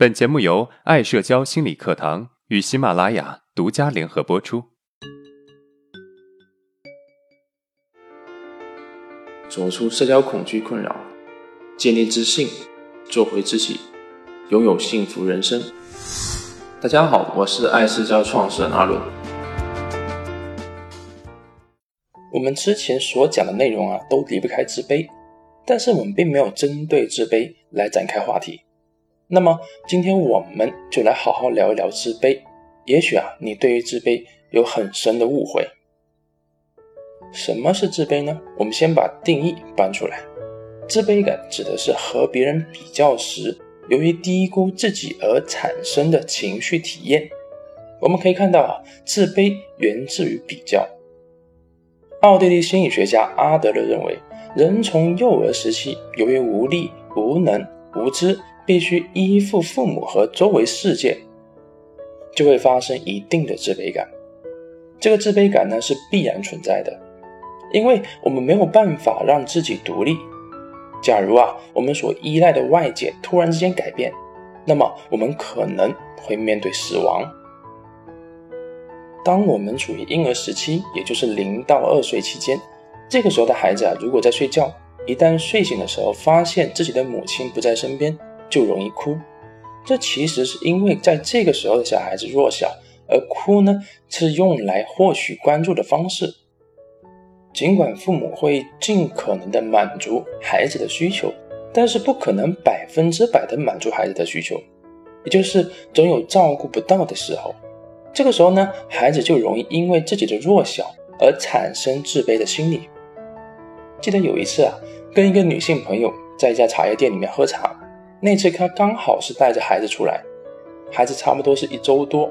本节目由爱社交心理课堂与喜马拉雅独家联合播出。走出社交恐惧困扰，建立自信，做回自己，拥有幸福人生。大家好，我是爱社交创始人阿伦。我们之前所讲的内容啊，都离不开自卑，但是我们并没有针对自卑来展开话题。那么今天我们就来好好聊一聊自卑。也许啊，你对于自卑有很深的误会。什么是自卑呢？我们先把定义搬出来。自卑感指的是和别人比较时，由于低估自己而产生的情绪体验。我们可以看到啊，自卑源自于比较。奥地利心理学家阿德勒认为，人从幼儿时期由于无力、无能、无知。必须依附父母和周围世界，就会发生一定的自卑感。这个自卑感呢是必然存在的，因为我们没有办法让自己独立。假如啊，我们所依赖的外界突然之间改变，那么我们可能会面对死亡。当我们处于婴儿时期，也就是零到二岁期间，这个时候的孩子啊，如果在睡觉，一旦睡醒的时候发现自己的母亲不在身边。就容易哭，这其实是因为在这个时候的小孩子弱小，而哭呢是用来获取关注的方式。尽管父母会尽可能的满足孩子的需求，但是不可能百分之百的满足孩子的需求，也就是总有照顾不到的时候。这个时候呢，孩子就容易因为自己的弱小而产生自卑的心理。记得有一次啊，跟一个女性朋友在一家茶叶店里面喝茶。那次他刚好是带着孩子出来，孩子差不多是一周多。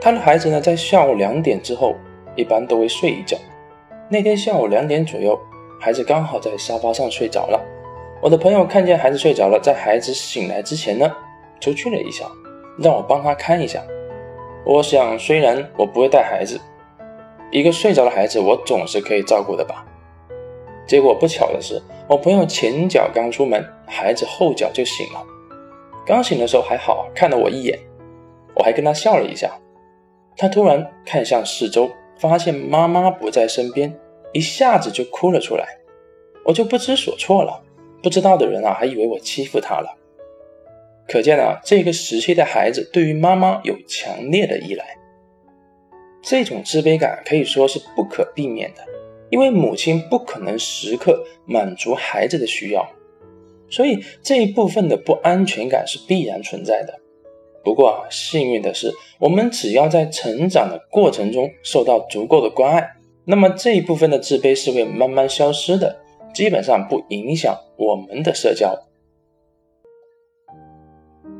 他的孩子呢，在下午两点之后一般都会睡一觉。那天下午两点左右，孩子刚好在沙发上睡着了。我的朋友看见孩子睡着了，在孩子醒来之前呢，出去了一下，让我帮他看一下。我想，虽然我不会带孩子，一个睡着的孩子，我总是可以照顾的吧。结果不巧的是，我朋友前脚刚出门，孩子后脚就醒了。刚醒的时候还好，看了我一眼，我还跟他笑了一下。他突然看向四周，发现妈妈不在身边，一下子就哭了出来。我就不知所措了，不知道的人啊，还以为我欺负他了。可见啊，这个时期的孩子对于妈妈有强烈的依赖，这种自卑感可以说是不可避免的。因为母亲不可能时刻满足孩子的需要，所以这一部分的不安全感是必然存在的。不过啊，幸运的是，我们只要在成长的过程中受到足够的关爱，那么这一部分的自卑是会慢慢消失的，基本上不影响我们的社交。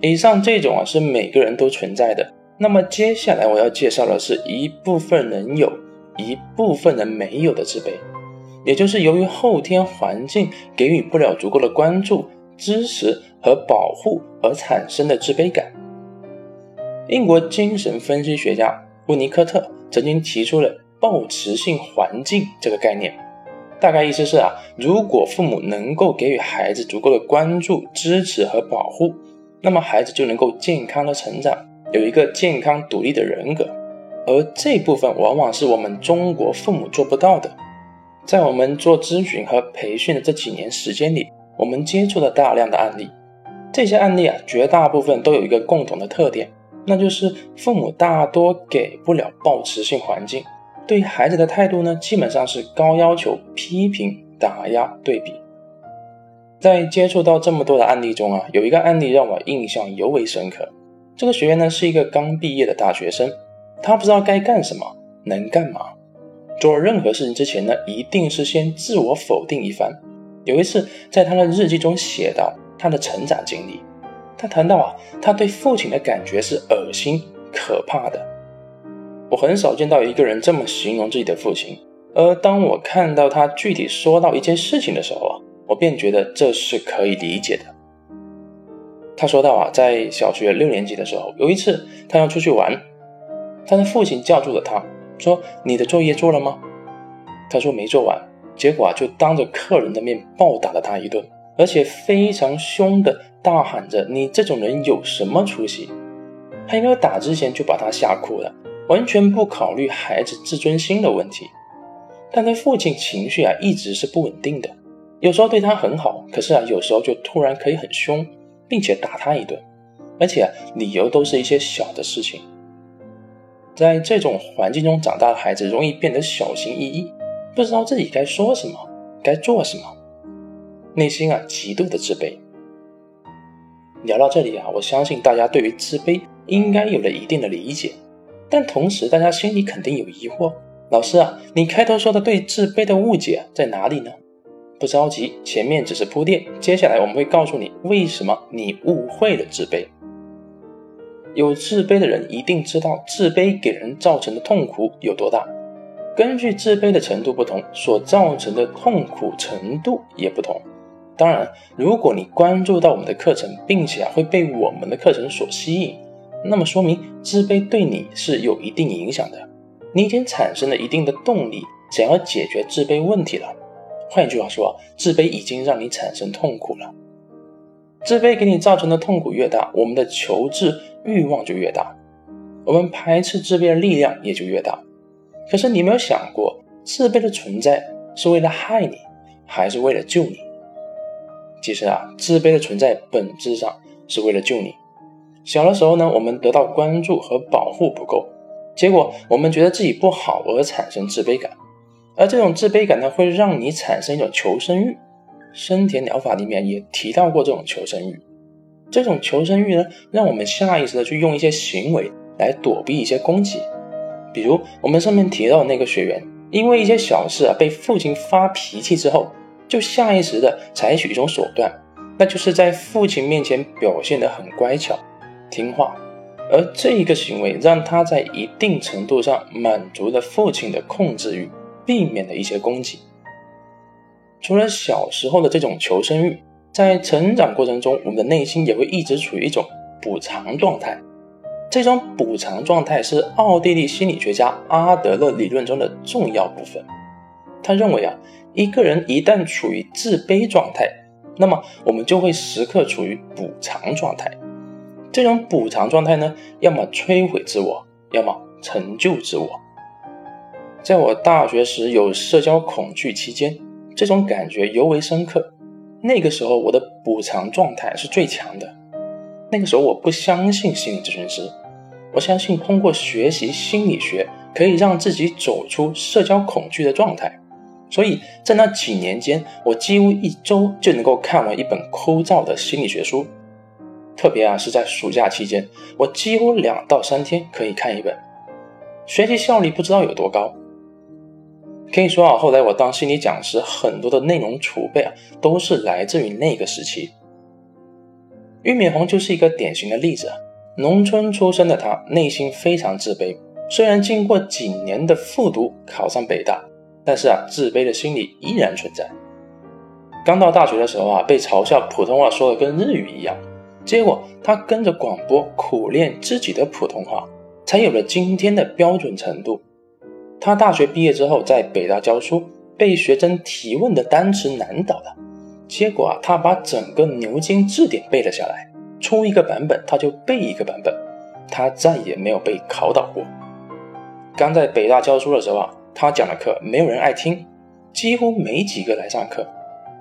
以上这种啊是每个人都存在的。那么接下来我要介绍的是一部分人有。一部分人没有的自卑，也就是由于后天环境给予不了足够的关注、支持和保护而产生的自卑感。英国精神分析学家温尼科特曾经提出了“抱持性环境”这个概念，大概意思是啊，如果父母能够给予孩子足够的关注、支持和保护，那么孩子就能够健康的成长，有一个健康独立的人格。而这部分往往是我们中国父母做不到的。在我们做咨询和培训的这几年时间里，我们接触了大量的案例。这些案例啊，绝大部分都有一个共同的特点，那就是父母大多给不了抱持性环境，对孩子的态度呢，基本上是高要求、批评、打压、对比。在接触到这么多的案例中啊，有一个案例让我印象尤为深刻。这个学员呢，是一个刚毕业的大学生。他不知道该干什么，能干嘛？做任何事情之前呢，一定是先自我否定一番。有一次，在他的日记中写到他的成长经历，他谈到啊，他对父亲的感觉是恶心、可怕的。我很少见到一个人这么形容自己的父亲，而当我看到他具体说到一件事情的时候啊，我便觉得这是可以理解的。他说到啊，在小学六年级的时候，有一次他要出去玩。他的父亲叫住了他，说：“你的作业做了吗？”他说：“没做完。”结果啊，就当着客人的面暴打了他一顿，而且非常凶的大喊着：“你这种人有什么出息？”还没有打之前就把他吓哭了，完全不考虑孩子自尊心的问题。但他父亲情绪啊一直是不稳定的，有时候对他很好，可是啊有时候就突然可以很凶，并且打他一顿，而且理由都是一些小的事情。在这种环境中长大的孩子容易变得小心翼翼，不知道自己该说什么，该做什么，内心啊极度的自卑。聊到这里啊，我相信大家对于自卑。应该有了一定的理解，但同时大家心里肯定有疑惑。老师啊，你开头说的对自卑的误解在哪里呢？不着急，前面只是铺垫，接下来我们会告诉你为什么你误会了自卑。有自卑的人一定知道自卑给人造成的痛苦有多大，根据自卑的程度不同，所造成的痛苦程度也不同。当然，如果你关注到我们的课程，并且会被我们的课程所吸引。那么说明自卑对你是有一定影响的，你已经产生了一定的动力，想要解决自卑问题了。换句话说，自卑已经让你产生痛苦了。自卑给你造成的痛苦越大，我们的求治欲望就越大，我们排斥自卑的力量也就越大。可是你有没有想过，自卑的存在是为了害你，还是为了救你？其实啊，自卑的存在本质上是为了救你。小的时候呢，我们得到关注和保护不够，结果我们觉得自己不好而产生自卑感，而这种自卑感呢，会让你产生一种求生欲。森田疗法里面也提到过这种求生欲，这种求生欲呢，让我们下意识的去用一些行为来躲避一些攻击，比如我们上面提到的那个学员，因为一些小事啊被父亲发脾气之后，就下意识的采取一种手段，那就是在父亲面前表现得很乖巧。听话，而这一个行为让他在一定程度上满足了父亲的控制欲，避免了一些攻击。除了小时候的这种求生欲，在成长过程中，我们的内心也会一直处于一种补偿状态。这种补偿状态是奥地利心理学家阿德勒理论中的重要部分。他认为啊，一个人一旦处于自卑状态，那么我们就会时刻处于补偿状态。这种补偿状态呢，要么摧毁自我，要么成就自我。在我大学时有社交恐惧期间，这种感觉尤为深刻。那个时候我的补偿状态是最强的。那个时候我不相信心理咨询师，我相信通过学习心理学可以让自己走出社交恐惧的状态。所以在那几年间，我几乎一周就能够看完一本枯燥的心理学书。特别啊，是在暑假期间，我几乎两到三天可以看一本，学习效率不知道有多高。可以说啊，后来我当心理讲师，很多的内容储备啊，都是来自于那个时期。俞敏洪就是一个典型的例子。农村出身的他，内心非常自卑。虽然经过几年的复读考上北大，但是啊，自卑的心理依然存在。刚到大学的时候啊，被嘲笑普通话说的跟日语一样。结果，他跟着广播苦练自己的普通话，才有了今天的标准程度。他大学毕业之后，在北大教书，被学生提问的单词难倒了。结果啊，他把整个牛津字典背了下来，出一个版本他就背一个版本，他再也没有被考倒过。刚在北大教书的时候啊，他讲的课没有人爱听，几乎没几个来上课，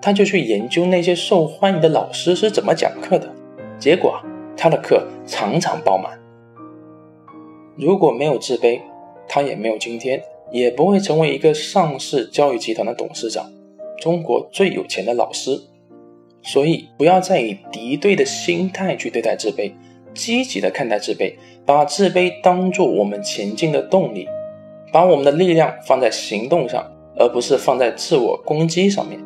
他就去研究那些受欢迎的老师是怎么讲课的。结果啊，他的课场场爆满。如果没有自卑，他也没有今天，也不会成为一个上市教育集团的董事长，中国最有钱的老师。所以，不要再以敌对的心态去对待自卑，积极的看待自卑，把自卑当做我们前进的动力，把我们的力量放在行动上，而不是放在自我攻击上面。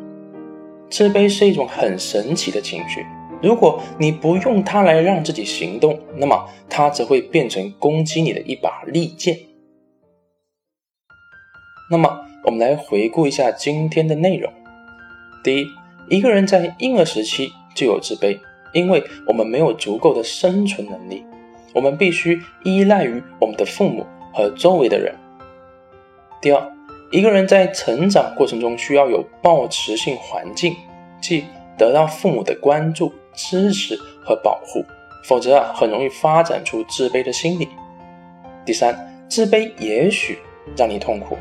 自卑是一种很神奇的情绪。如果你不用它来让自己行动，那么它则会变成攻击你的一把利剑。那么，我们来回顾一下今天的内容。第一，一个人在婴儿时期就有自卑，因为我们没有足够的生存能力，我们必须依赖于我们的父母和周围的人。第二，一个人在成长过程中需要有保持性环境，即得到父母的关注。支持和保护，否则啊，很容易发展出自卑的心理。第三，自卑也许让你痛苦，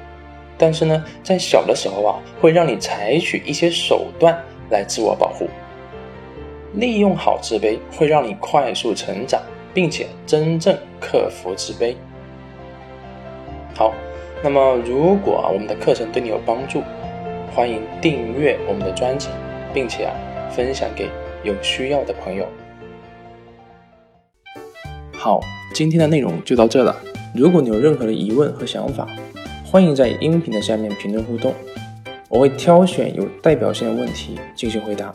但是呢，在小的时候啊，会让你采取一些手段来自我保护。利用好自卑，会让你快速成长，并且真正克服自卑。好，那么如果啊，我们的课程对你有帮助，欢迎订阅我们的专辑，并且啊，分享给有需要的朋友。好，今天的内容就到这了。如果你有任何的疑问和想法，欢迎在音频的下面评论互动，我会挑选有代表性的问题进行回答。